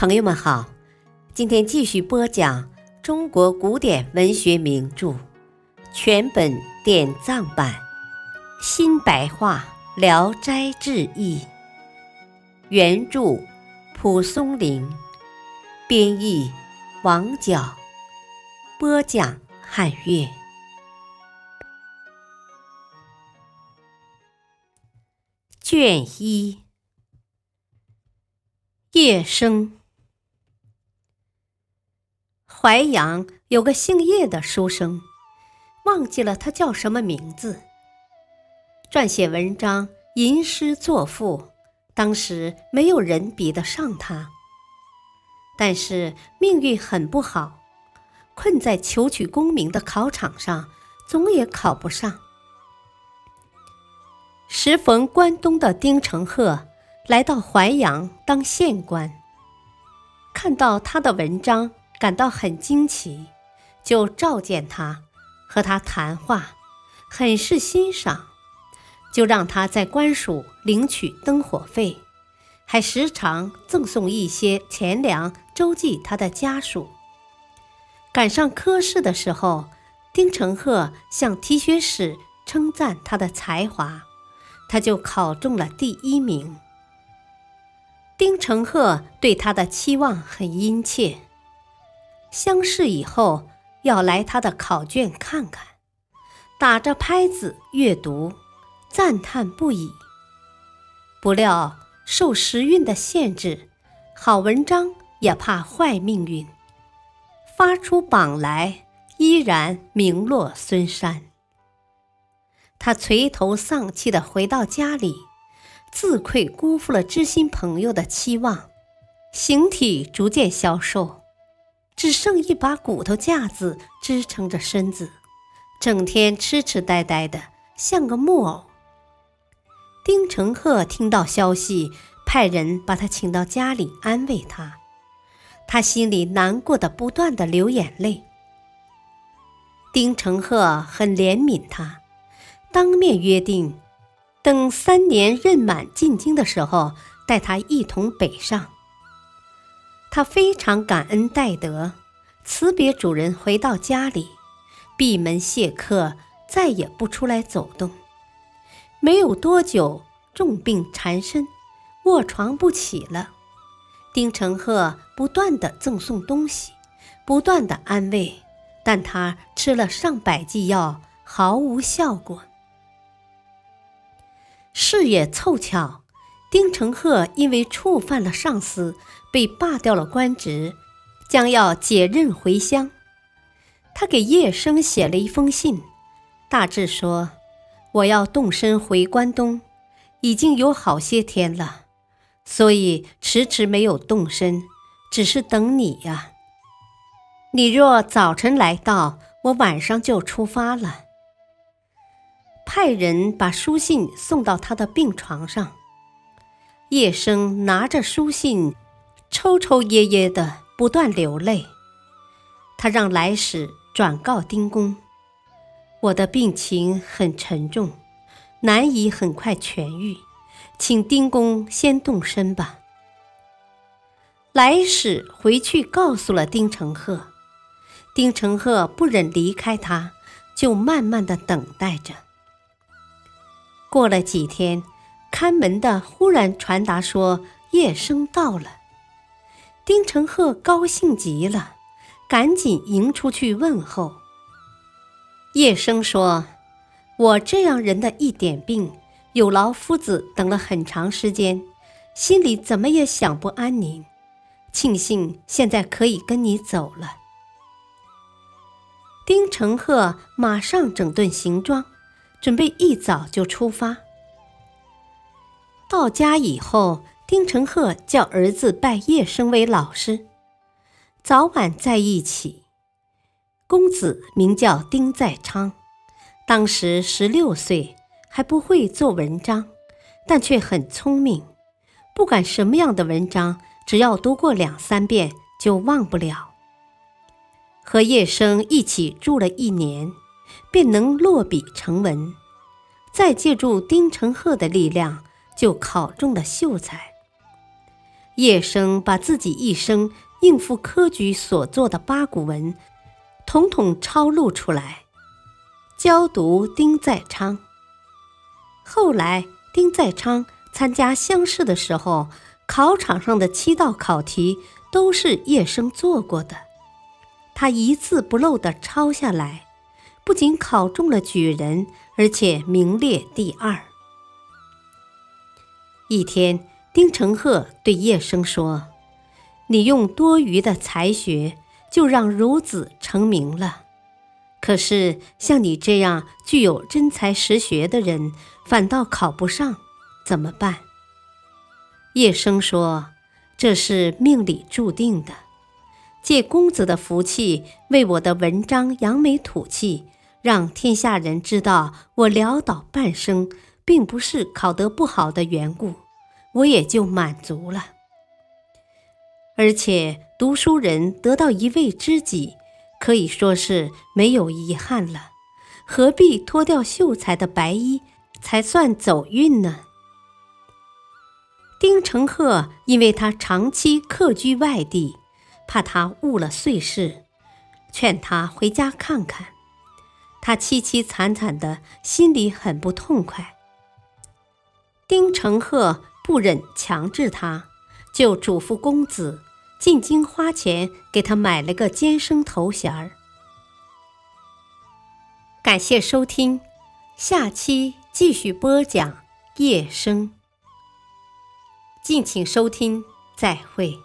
朋友们好，今天继续播讲中国古典文学名著全本典藏版新白话《聊斋志异》，原著蒲松龄，编译王角，播讲汉乐。卷一，夜生。淮阳有个姓叶的书生，忘记了他叫什么名字。撰写文章、吟诗作赋，当时没有人比得上他。但是命运很不好，困在求取功名的考场上，总也考不上。时逢关东的丁承鹤来到淮阳当县官，看到他的文章。感到很惊奇，就召见他，和他谈话，很是欣赏，就让他在官署领取灯火费，还时常赠送一些钱粮周济他的家属。赶上科试的时候，丁承鹤向提学使称赞他的才华，他就考中了第一名。丁承鹤对他的期望很殷切。相视以后，要来他的考卷看看，打着拍子阅读，赞叹不已。不料受时运的限制，好文章也怕坏命运，发出榜来依然名落孙山。他垂头丧气地回到家里，自愧辜负了知心朋友的期望，形体逐渐消瘦。只剩一把骨头架子支撑着身子，整天痴痴呆呆的，像个木偶。丁承鹤听到消息，派人把他请到家里安慰他，他心里难过的不断的流眼泪。丁承鹤很怜悯他，当面约定，等三年任满进京的时候，带他一同北上。他非常感恩戴德，辞别主人回到家里，闭门谢客，再也不出来走动。没有多久，重病缠身，卧床不起了。丁承鹤不断的赠送东西，不断的安慰，但他吃了上百剂药，毫无效果。事也凑巧。丁承鹤因为触犯了上司，被罢掉了官职，将要解任回乡。他给叶生写了一封信，大致说：“我要动身回关东，已经有好些天了，所以迟迟没有动身，只是等你呀。你若早晨来到，我晚上就出发了。”派人把书信送到他的病床上。叶生拿着书信，抽抽噎噎的，不断流泪。他让来使转告丁公：“我的病情很沉重，难以很快痊愈，请丁公先动身吧。”来使回去告诉了丁承鹤，丁承鹤不忍离开他，就慢慢的等待着。过了几天。看门的忽然传达说：“叶生到了。”丁承鹤高兴极了，赶紧迎出去问候。叶生说：“我这样人的一点病，有劳夫子等了很长时间，心里怎么也想不安宁。庆幸现在可以跟你走了。”丁承鹤马上整顿行装，准备一早就出发。到家以后，丁承鹤叫儿子拜叶生为老师，早晚在一起。公子名叫丁在昌，当时十六岁，还不会做文章，但却很聪明。不管什么样的文章，只要读过两三遍就忘不了。和叶生一起住了一年，便能落笔成文。再借助丁承鹤的力量。就考中了秀才。叶生把自己一生应付科举所做的八股文，统统抄录出来，交读丁在昌。后来，丁在昌参加乡试的时候，考场上的七道考题都是叶生做过的，他一字不漏地抄下来，不仅考中了举人，而且名列第二。一天，丁承鹤对叶生说：“你用多余的才学，就让孺子成名了。可是像你这样具有真才实学的人，反倒考不上，怎么办？”叶生说：“这是命里注定的。借公子的福气，为我的文章扬眉吐气，让天下人知道我潦倒半生。”并不是考得不好的缘故，我也就满足了。而且读书人得到一位知己，可以说是没有遗憾了，何必脱掉秀才的白衣才算走运呢？丁承鹤因为他长期客居外地，怕他误了岁事，劝他回家看看。他凄凄惨惨的，心里很不痛快。丁承鹤不忍强制他，就嘱咐公子进京花钱给他买了个监生头衔儿。感谢收听，下期继续播讲夜生。敬请收听，再会。